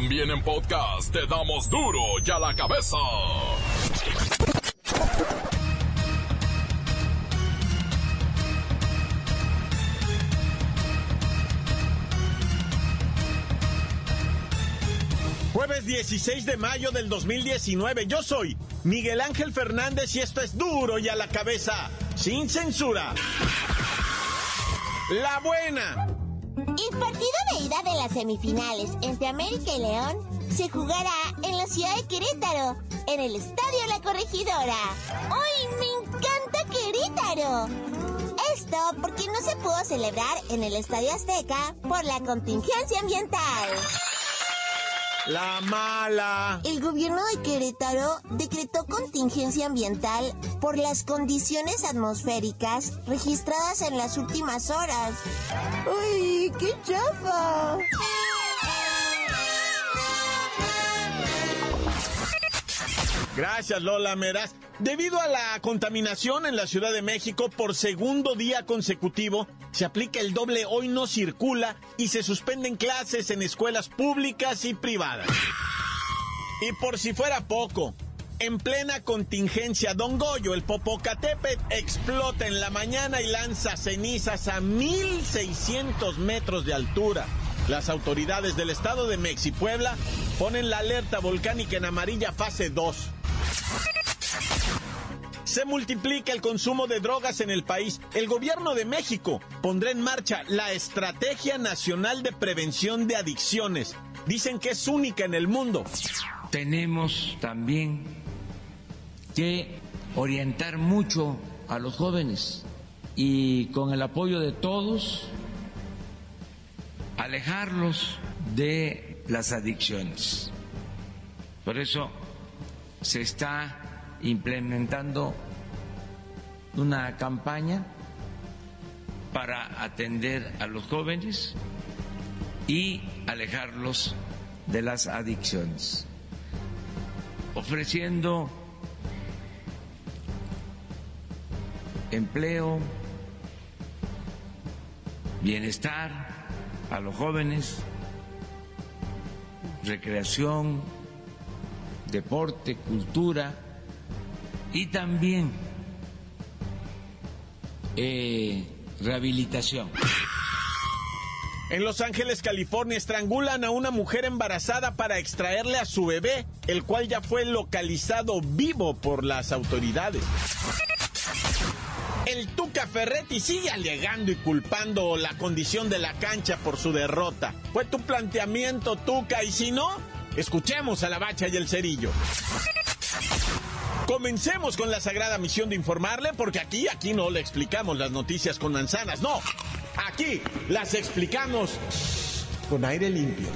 También en podcast te damos duro y a la cabeza. Jueves 16 de mayo del 2019. Yo soy Miguel Ángel Fernández y esto es duro y a la cabeza, sin censura. La buena. El partido de las semifinales entre América y León se jugará en la ciudad de Querétaro, en el Estadio La Corregidora. ¡Ay, me encanta Querétaro! Esto porque no se pudo celebrar en el Estadio Azteca por la contingencia ambiental. La mala. El gobierno de Querétaro decretó contingencia ambiental por las condiciones atmosféricas registradas en las últimas horas. ¡Uy, qué chafa! Gracias, Lola Meras. Debido a la contaminación en la Ciudad de México por segundo día consecutivo, se aplica el doble hoy no circula y se suspenden clases en escuelas públicas y privadas. Y por si fuera poco, en plena contingencia, Don Goyo, el Popocatépetl, explota en la mañana y lanza cenizas a 1600 metros de altura. Las autoridades del estado de y Puebla ponen la alerta volcánica en amarilla fase 2. Se multiplica el consumo de drogas en el país. El gobierno de México pondrá en marcha la Estrategia Nacional de Prevención de Adicciones. Dicen que es única en el mundo. Tenemos también que orientar mucho a los jóvenes y con el apoyo de todos alejarlos de las adicciones. Por eso se está implementando una campaña para atender a los jóvenes y alejarlos de las adicciones, ofreciendo empleo, bienestar a los jóvenes, recreación, deporte, cultura y también eh, rehabilitación. En Los Ángeles, California, estrangulan a una mujer embarazada para extraerle a su bebé, el cual ya fue localizado vivo por las autoridades. El Tuca Ferretti sigue alegando y culpando la condición de la cancha por su derrota. Fue tu planteamiento, Tuca, y si no, escuchemos a la bacha y el cerillo. Comencemos con la sagrada misión de informarle, porque aquí, aquí no le explicamos las noticias con manzanas, no. Aquí las explicamos con aire limpio.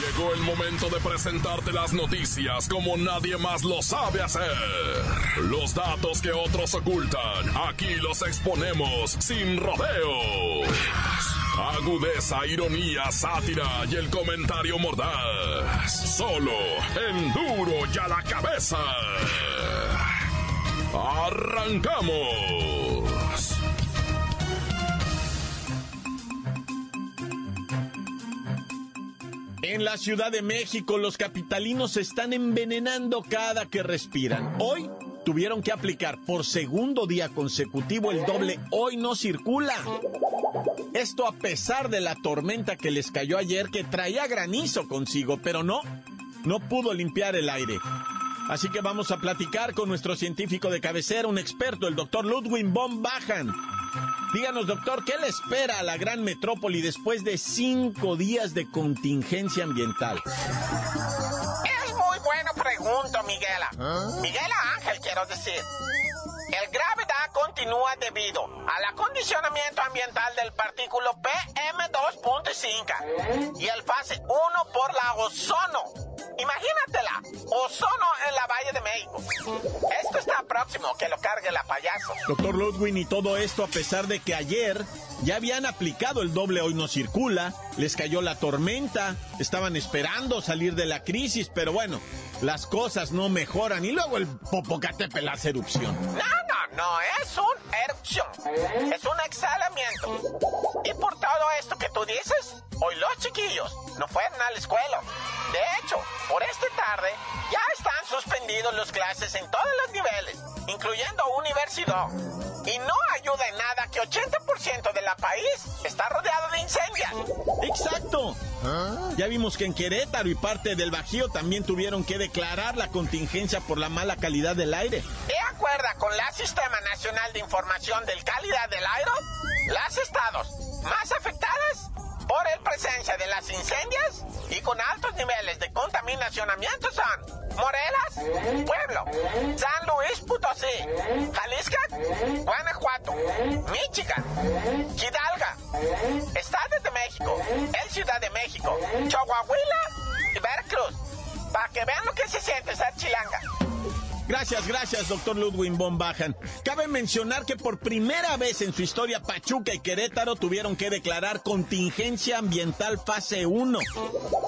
Llegó el momento de presentarte las noticias como nadie más lo sabe hacer. Los datos que otros ocultan, aquí los exponemos sin rodeos. Agudeza, ironía, sátira y el comentario mordaz. Solo en duro y a la cabeza. ¡Arrancamos! En la Ciudad de México los capitalinos se están envenenando cada que respiran. Hoy tuvieron que aplicar por segundo día consecutivo el doble hoy no circula. Esto a pesar de la tormenta que les cayó ayer que traía granizo consigo, pero no, no pudo limpiar el aire. Así que vamos a platicar con nuestro científico de cabecera, un experto, el doctor Ludwig von Bajan. Díganos, doctor, ¿qué le espera a la gran metrópoli después de cinco días de contingencia ambiental? Es muy buena pregunta, Miguela. Miguela Ángel, quiero decir. El gravedad continúa debido al acondicionamiento ambiental del partículo PM2.5 y el fase 1 por la ozono. Imagínatela, ozono en la Valle de México. Esto está próximo, que lo cargue la payaso. Doctor Ludwig, y todo esto a pesar de que ayer ya habían aplicado el doble hoy no circula, les cayó la tormenta, estaban esperando salir de la crisis, pero bueno, las cosas no mejoran y luego el Popocatépetl hace erupción. No, no, es una erupción, es un exhalamiento. Y por todo esto que tú dices, hoy los chiquillos no fueron a la escuela. De hecho, por esta tarde ya están suspendidos las clases en todos los niveles, incluyendo universidad. Y no ayuda en nada que 80% de la país está rodeado de incendios. Exacto. Ya vimos que en Querétaro y parte del Bajío también tuvieron que declarar la contingencia por la mala calidad del aire. De acuerdo con la Sistema Nacional de Información del Calidad del Aire, las estados más afectadas por el presencia de las incendios y con altos niveles de contaminacionamiento son Morelas, Pueblo, San Luis Potosí, Jalisco, Guanajuato, Michigan, Hidalga, Estado de México, el Ciudad de México, Chihuahua y Veracruz. Para que vean lo que se siente ser chilanga. Gracias, gracias, doctor Ludwig von Bajan. Cabe mencionar que por primera vez en su historia Pachuca y Querétaro tuvieron que declarar contingencia ambiental fase 1.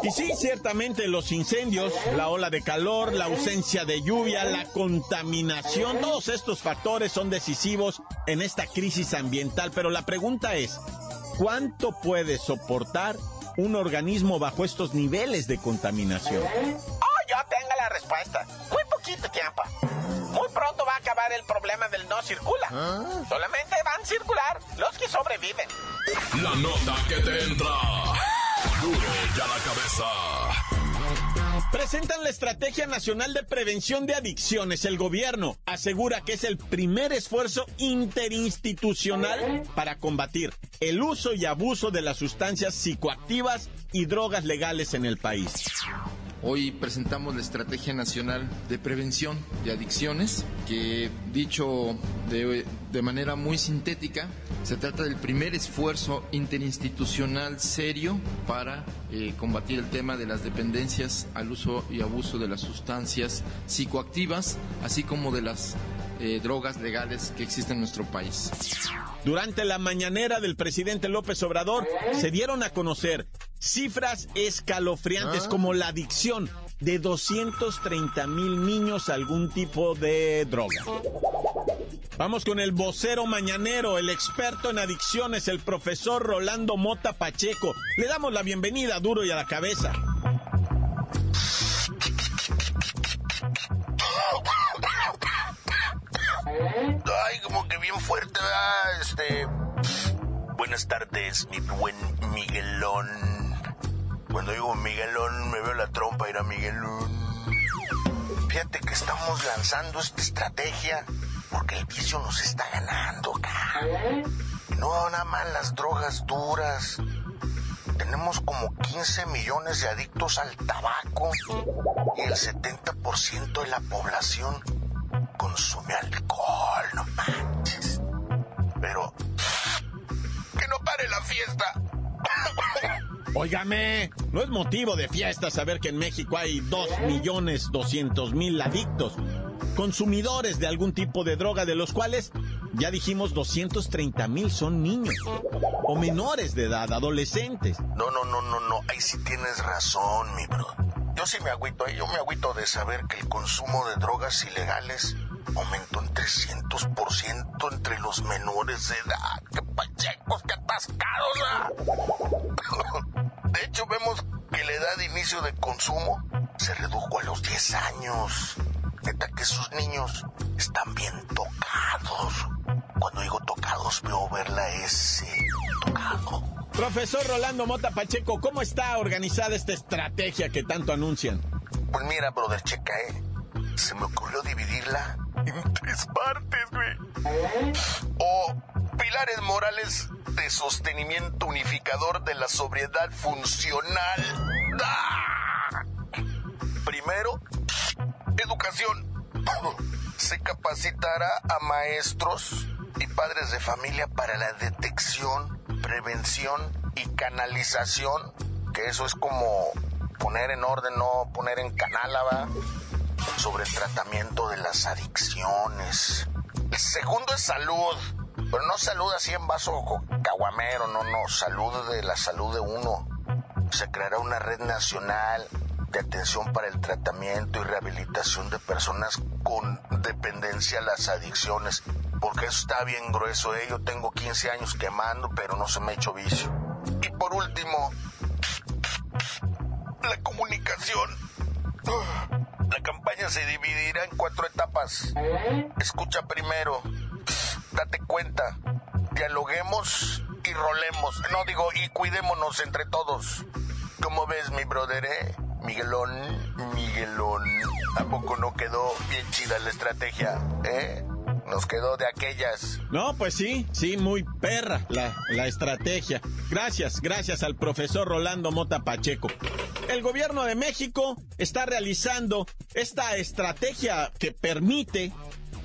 Y sí, ciertamente los incendios, la ola de calor, la ausencia de lluvia, la contaminación, todos estos factores son decisivos en esta crisis ambiental. Pero la pregunta es, ¿cuánto puede soportar un organismo bajo estos niveles de contaminación? Oh, yo tengo la respuesta. Poquito tiempo. Muy pronto va a acabar el problema del no circula. Solamente van a circular los que sobreviven. La nota que te entra. Duro ya la cabeza. Presentan la Estrategia Nacional de Prevención de Adicciones. El gobierno asegura que es el primer esfuerzo interinstitucional para combatir el uso y abuso de las sustancias psicoactivas y drogas legales en el país. Hoy presentamos la Estrategia Nacional de Prevención de Adicciones, que dicho de, manera muy sintética, se trata del primer esfuerzo interinstitucional serio para eh, combatir el tema de las dependencias al uso y abuso de las sustancias psicoactivas, así como de las eh, drogas legales que existen en nuestro país. Durante la mañanera del presidente López Obrador se dieron a conocer cifras escalofriantes como la adicción de 230 mil niños a algún tipo de droga. Vamos con el vocero mañanero, el experto en adicciones, el profesor Rolando Mota Pacheco. Le damos la bienvenida duro y a la cabeza. Ay, como que bien fuerte, ¿verdad? Este. Buenas tardes, mi buen Miguelón. Cuando digo Miguelón, me veo la trompa, era Miguelón. Fíjate que estamos lanzando esta estrategia porque el vicio nos está ganando, cara. No nada más las drogas duras. Tenemos como 15 millones de adictos al tabaco y el 70% de la población consume alcohol, no manches. Pero Óigame, no es motivo de fiesta saber que en México hay 2 millones 200 mil adictos, consumidores de algún tipo de droga, de los cuales ya dijimos 230 mil son niños o menores de edad, adolescentes. No, no, no, no, no, ahí sí tienes razón, mi bro. Yo sí me agüito, yo me agüito de saber que el consumo de drogas ilegales aumentó en 300% entre los menores de edad. ¡Qué qué atascados! De hecho, vemos que la edad de inicio de consumo se redujo a los 10 años. Neta que sus niños están bien tocados. Cuando digo tocados, veo ver la S. Tocado. Profesor Rolando Mota Pacheco, ¿cómo está organizada esta estrategia que tanto anuncian? Pues mira, brother, checa, ¿eh? Se me ocurrió dividirla en tres partes, güey. O pilares morales de sostenimiento unificador de la sobriedad funcional. ¡Ah! Primero, educación. Se capacitará a maestros y padres de familia para la detección, prevención y canalización, que eso es como poner en orden, no poner en canálaba, sobre el tratamiento de las adicciones. El segundo es salud, pero no salud así en vaso caguamero, no, no, salud de la salud de uno. Se creará una red nacional de atención para el tratamiento y rehabilitación de personas con dependencia a las adicciones. porque eso está bien grueso, ¿eh? Yo tengo 15 años quemando, pero no se me ha hecho vicio. Y por último, la comunicación. La campaña se dividirá en cuatro etapas. Escucha primero, date cuenta, dialoguemos y rolemos. No digo, y cuidémonos entre todos. ¿Cómo ves, mi brother, eh? Miguelón, Miguelón. ¿A poco no quedó bien chida la estrategia, eh? Nos quedó de aquellas. No, pues sí, sí, muy perra la, la estrategia. Gracias, gracias al profesor Rolando Mota Pacheco. El gobierno de México está realizando esta estrategia que permite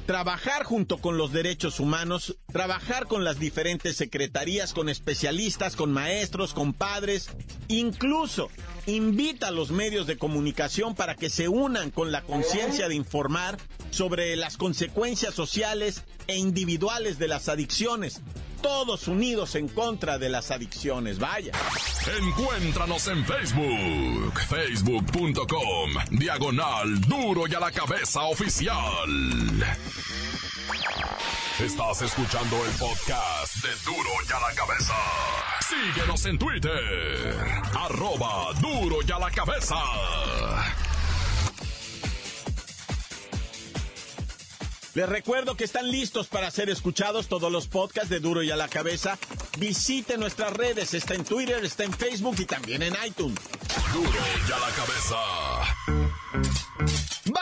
trabajar junto con los derechos humanos, trabajar con las diferentes secretarías, con especialistas, con maestros, con padres, incluso invita a los medios de comunicación para que se unan con la conciencia de informar sobre las consecuencias sociales e individuales de las adicciones. Todos unidos en contra de las adicciones, vaya. Encuéntranos en Facebook, facebook.com, diagonal duro y a la cabeza oficial. Estás escuchando el podcast de duro y a la cabeza. Síguenos en Twitter, arroba duro y a la cabeza. Les recuerdo que están listos para ser escuchados todos los podcasts de Duro y a la Cabeza. Visite nuestras redes, está en Twitter, está en Facebook y también en iTunes. Duro y a la cabeza.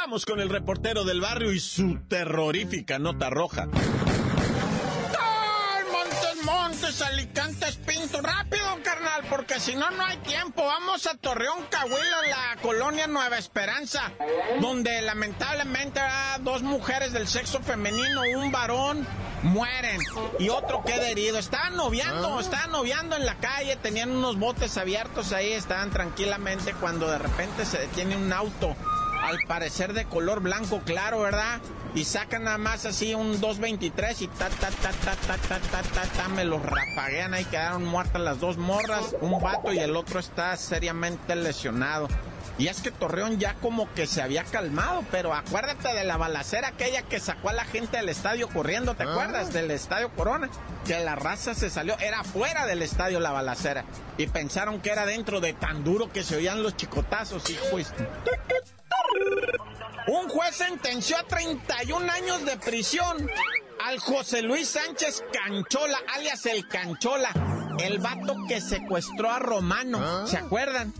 Vamos con el reportero del barrio y su terrorífica nota roja. Montes, Montes, Alicantes, Pinto. Rápido, carnal, porque si no, no hay tiempo. Vamos a Torreón, Cahuila, la colonia Nueva Esperanza, donde lamentablemente ah, dos mujeres del sexo femenino, un varón, mueren y otro queda herido. Estaban noviando, estaban noviando en la calle, tenían unos botes abiertos ahí, estaban tranquilamente cuando de repente se detiene un auto al parecer de color blanco claro, ¿verdad? Y sacan nada más así un 223 y ta ta ta ta ta ta ta ta ta me los rapaguean ahí quedaron muertas las dos morras, un vato y el otro está seriamente lesionado. Y es que Torreón ya como que se había calmado, pero acuérdate de la balacera aquella que sacó a la gente del estadio corriendo, ¿te acuerdas? Del estadio Corona, que la raza se salió, era fuera del estadio la balacera. Y pensaron que era dentro de tan duro que se oían los chicotazos, hijo. Un juez sentenció a 31 años de prisión al José Luis Sánchez Canchola, alias el Canchola, el vato que secuestró a Romano, ¿se acuerdan?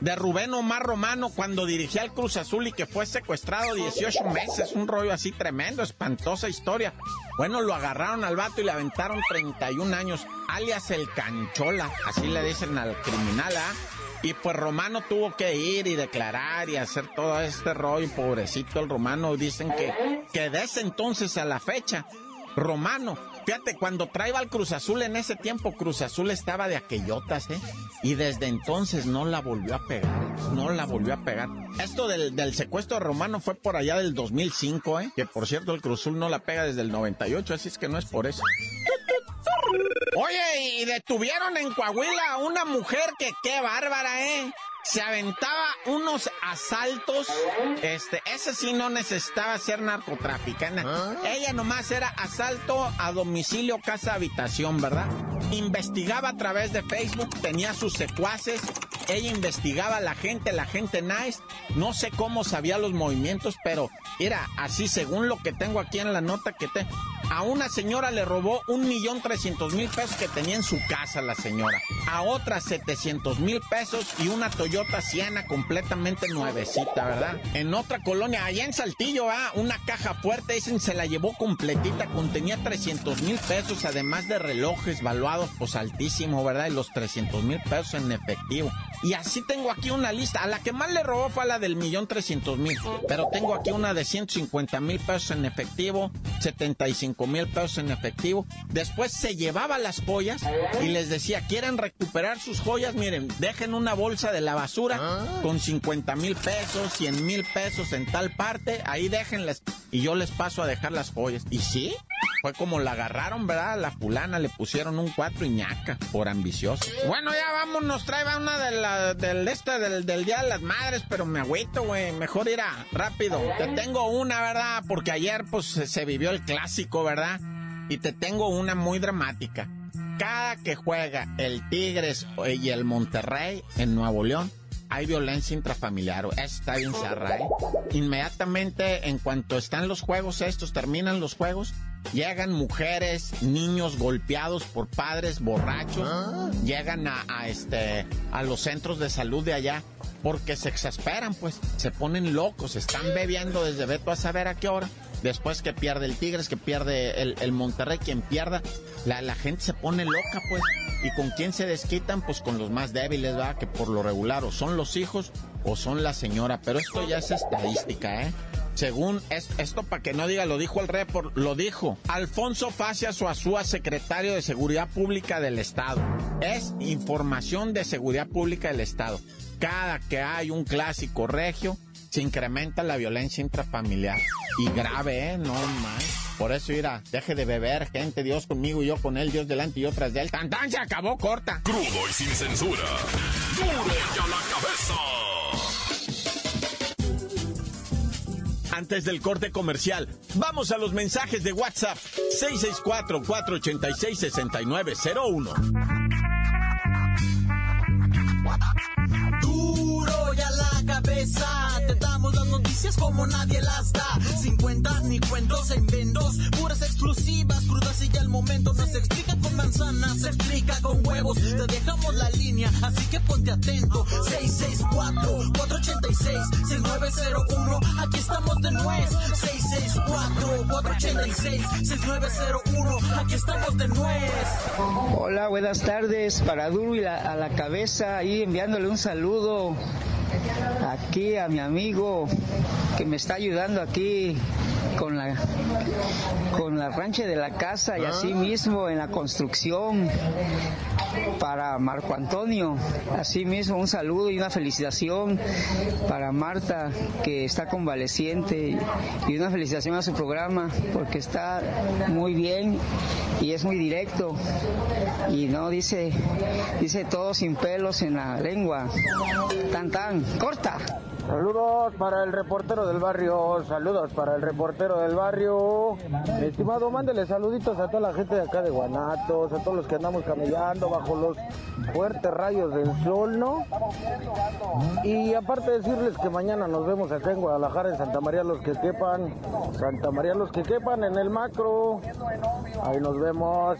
De Rubén Omar Romano cuando dirigía al Cruz Azul y que fue secuestrado 18 meses, un rollo así tremendo, espantosa historia. Bueno, lo agarraron al vato y le aventaron 31 años, alias el Canchola, así le dicen al criminal, ¿ah? Y pues Romano tuvo que ir y declarar y hacer todo este rollo. Pobrecito el Romano, dicen que, que desde entonces a la fecha, Romano, fíjate, cuando traía al Cruz Azul en ese tiempo, Cruz Azul estaba de aquellotas, ¿eh? Y desde entonces no la volvió a pegar, no la volvió a pegar. Esto del, del secuestro de Romano fue por allá del 2005, ¿eh? Que por cierto el Cruz Azul no la pega desde el 98, así es que no es por eso. Oye, y detuvieron en Coahuila a una mujer que qué bárbara, ¿eh? Se aventaba unos asaltos, este, ese sí no necesitaba ser narcotraficante. Ella nomás era asalto a domicilio, casa, habitación, ¿verdad? Investigaba a través de Facebook, tenía sus secuaces, ella investigaba a la gente, la gente nice, no sé cómo sabía los movimientos, pero era así según lo que tengo aquí en la nota que te... A una señora le robó un millón trescientos mil pesos que tenía en su casa la señora. A otra 700 mil pesos y una Toyota Siena completamente nuevecita, ¿verdad? En otra colonia, allá en Saltillo, ah, una caja fuerte, dicen, se la llevó completita, contenía 300 mil pesos, además de relojes valuados, pues altísimo, ¿verdad? Y los 300 mil pesos en efectivo. Y así tengo aquí una lista. A la que más le robó fue a la del millón trescientos mil. Pero tengo aquí una de 150 mil pesos en efectivo, 75 mil pesos en efectivo. Después se llevaba las joyas y les decía, ¿quieren recuperar sus joyas? Miren, dejen una bolsa de la basura con 50 mil pesos, 100 mil pesos en tal parte. Ahí déjenlas y yo les paso a dejar las joyas. ¿Y sí? Fue como la agarraron, ¿verdad? La fulana le pusieron un cuatro ñaca por ambicioso. Bueno, ya vámonos, trae una de la, del este del, del Día de las Madres, pero me agüito, güey. Mejor ir a rápido. Te tengo una, ¿verdad? Porque ayer, pues, se, se vivió el clásico, ¿verdad? Y te tengo una muy dramática. Cada que juega el Tigres y el Monterrey en Nuevo León, hay violencia intrafamiliar. Está bien ¿eh? Inmediatamente, en cuanto están los juegos estos, terminan los juegos, llegan mujeres, niños golpeados por padres borrachos, llegan a, a, este, a los centros de salud de allá porque se exasperan, pues, se ponen locos, están bebiendo desde Beto a saber a qué hora. Después que pierde el Tigres, que pierde el, Monterrey, quien pierda, la, gente se pone loca, pues. ¿Y con quién se desquitan? Pues con los más débiles, ¿verdad? Que por lo regular o son los hijos o son la señora. Pero esto ya es estadística, ¿eh? Según es- esto, para que no diga, lo dijo el report, lo dijo Alfonso Facia Suazúa, secretario de Seguridad Pública del Estado. Es información de Seguridad Pública del Estado. Cada que hay un clásico regio, se incrementa la violencia intrafamiliar. Y grave, ¿eh? No más. Por eso, mira, deje de beber, gente, Dios conmigo y yo con él, Dios delante y yo tras de él. ¡Tan, tan! Se acabó corta. Crudo y sin censura. Duro y a la cabeza. Antes del corte comercial, vamos a los mensajes de WhatsApp. 664-486-6901. Noticias como nadie las da. Sin cuentas ni cuentos en vendos, puras exclusivas, crudas y ya el momento. No se explica con manzanas, se explica con huevos. Te dejamos la línea, así que ponte atento. 664-486-6901, aquí estamos de nuez. 664-486-6901, aquí estamos de nuez. Hola, buenas tardes. Para Duro y a la cabeza, ahí enviándole un saludo aquí a mi amigo que me está ayudando aquí con la con la rancha de la casa y así mismo en la construcción para Marco Antonio. Así mismo un saludo y una felicitación para Marta que está convaleciente y una felicitación a su programa porque está muy bien y es muy directo y no dice dice todo sin pelos en la lengua. Tan tan, corta. Saludos para el reportero del barrio, saludos para el reportero del barrio. Estimado, mándele saluditos a toda la gente de acá de Guanatos, a todos los que andamos camellando bajo los fuertes rayos del sol, ¿no? Y aparte decirles que mañana nos vemos acá en Guadalajara, en Santa María los que quepan, Santa María los que quepan en el macro. Ahí nos vemos.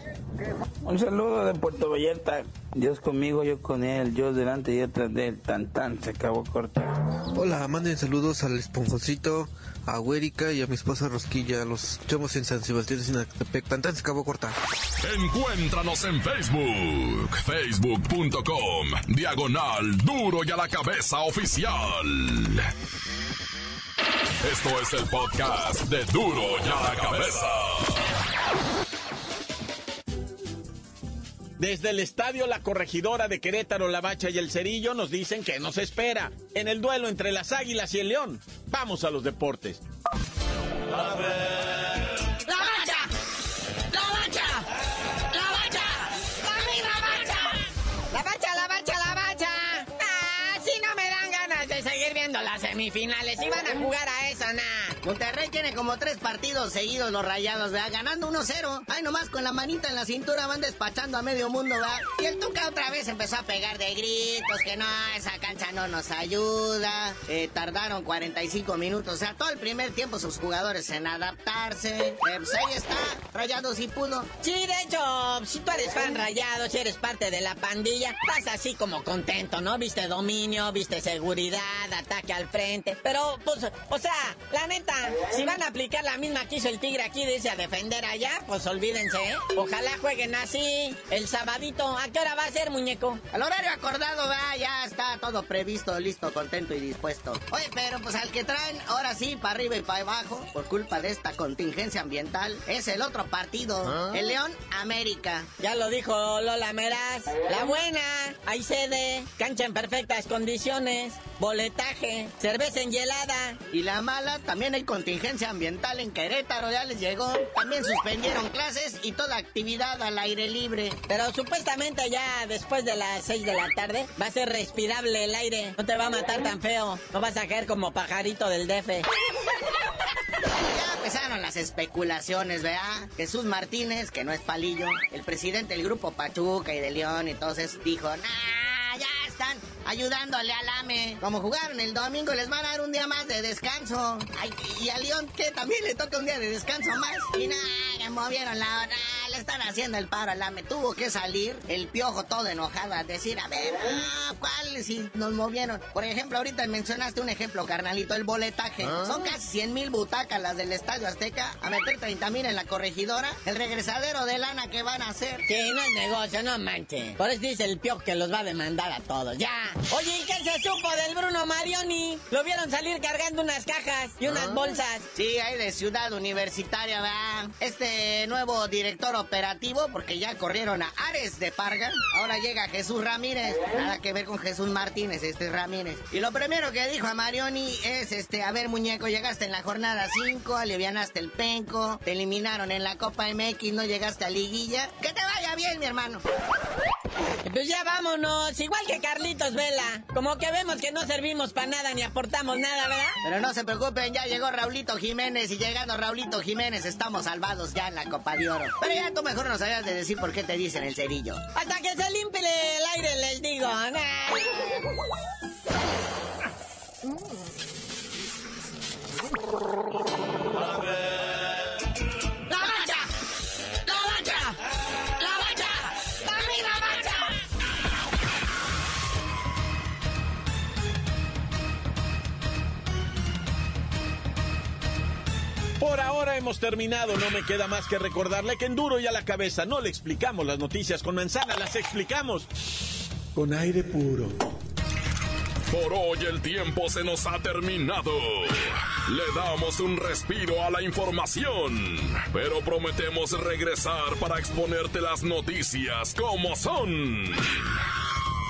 Un saludo de Puerto Vallarta. Dios conmigo, yo con él. Dios delante y detrás de él. Tan tan, se acabó corta. Hola, manden saludos al esponjoncito, a Huérica y a mi esposa Rosquilla. Los escuchamos en San Sebastián, Sinacatepec. Tantan se acabó corta. Encuéntranos en Facebook, facebook.com, diagonal duro y a la cabeza oficial. Esto es el podcast de duro y a la cabeza. Desde el estadio La Corregidora de Querétaro, La Bacha y el Cerillo nos dicen que nos espera en el duelo entre las Águilas y el León. Vamos a los deportes. ¡La bacha! ¡La bacha! ¡La bacha! ¡La bacha! La bacha, la bacha, la bacha. Ah, si no me dan ganas de seguir viendo las semifinales. Y van a jugar a nah. Monterrey tiene como tres partidos seguidos los rayados, ¿verdad? Ganando 1-0. Ay, nomás con la manita en la cintura van despachando a medio mundo, ¿verdad? Y el Tuca otra vez empezó a pegar de gritos, que no, esa cancha no nos ayuda. Eh, tardaron 45 minutos, o sea, todo el primer tiempo sus jugadores en adaptarse. Eh, pues ahí está, rayados y pudo. Sí, de hecho, si tú eres fan rayado, si eres parte de la pandilla, estás así como contento, ¿no? Viste dominio, viste seguridad, ataque al frente. Pero, pues, o sea, la neta, si van a aplicar la misma que hizo el Tigre aquí, dice a defender allá, pues olvídense, ¿eh? Ojalá jueguen así. El sabadito, ¿a qué hora va a ser, muñeco? Al horario acordado, va, ya está todo previsto, listo, contento y dispuesto. Oye, pero pues al que traen, ahora sí, para arriba y para abajo, por culpa de esta contingencia ambiental, es el otro partido, el León América. Ya lo dijo Lola Meraz. La buena, hay sede, cancha en perfectas condiciones, boletaje, cerveza enhielada. Y la también hay contingencia ambiental en Querétaro, ya les llegó. También suspendieron clases y toda actividad al aire libre. Pero supuestamente ya después de las 6 de la tarde va a ser respirable el aire. No te va a matar tan feo. No vas a caer como pajarito del DF. Ya, empezaron las especulaciones, ¿verdad? Jesús Martínez, que no es palillo, el presidente del grupo Pachuca y de León, entonces dijo, nah, están ayudándole al AME. Como jugaron el domingo, les van a dar un día más de descanso. Ay, y a León, que también le toca un día de descanso más. Y nada, movieron la hora, le están haciendo el paro al AME. Tuvo que salir el piojo todo enojado a decir, a ver, ah, ¿cuál? Si nos movieron. Por ejemplo, ahorita mencionaste un ejemplo, carnalito, el boletaje. Son casi 100 mil butacas las del Estadio Azteca. A meter 30 mil en la corregidora. El regresadero de lana que van a hacer. Que no es negocio, no manches. Por eso dice el piojo que los va a demandar a todos. Ya. Oye, ¿y qué se supo del Bruno Marioni? Lo vieron salir cargando unas cajas y unas bolsas. Sí, ahí de Ciudad Universitaria, va. Este nuevo director operativo, porque ya corrieron a Ares de Parga. Ahora llega Jesús Ramírez. Nada que ver con Jesús Martínez, este Ramírez. Y lo primero que dijo a Marioni es, este, a ver, muñeco, llegaste en la jornada 5, alivianaste el penco, te eliminaron en la Copa MX, no llegaste a liguilla. Que te vaya bien, mi hermano. Pues ya vámonos, igual que Carlitos Vela. Como que vemos que no servimos para nada ni aportamos nada, ¿verdad? Pero no se preocupen, ya llegó Raulito Jiménez y llegando Raulito Jiménez estamos salvados ya en la Copa de Oro. Pero ya tú mejor no sabías de decir por qué te dicen el cerillo. Hasta que se limpie el aire les digo. ¡La Por ahora hemos terminado, no me queda más que recordarle que en duro y a la cabeza no le explicamos las noticias con manzana, las explicamos con aire puro. Por hoy el tiempo se nos ha terminado. Le damos un respiro a la información, pero prometemos regresar para exponerte las noticias como son.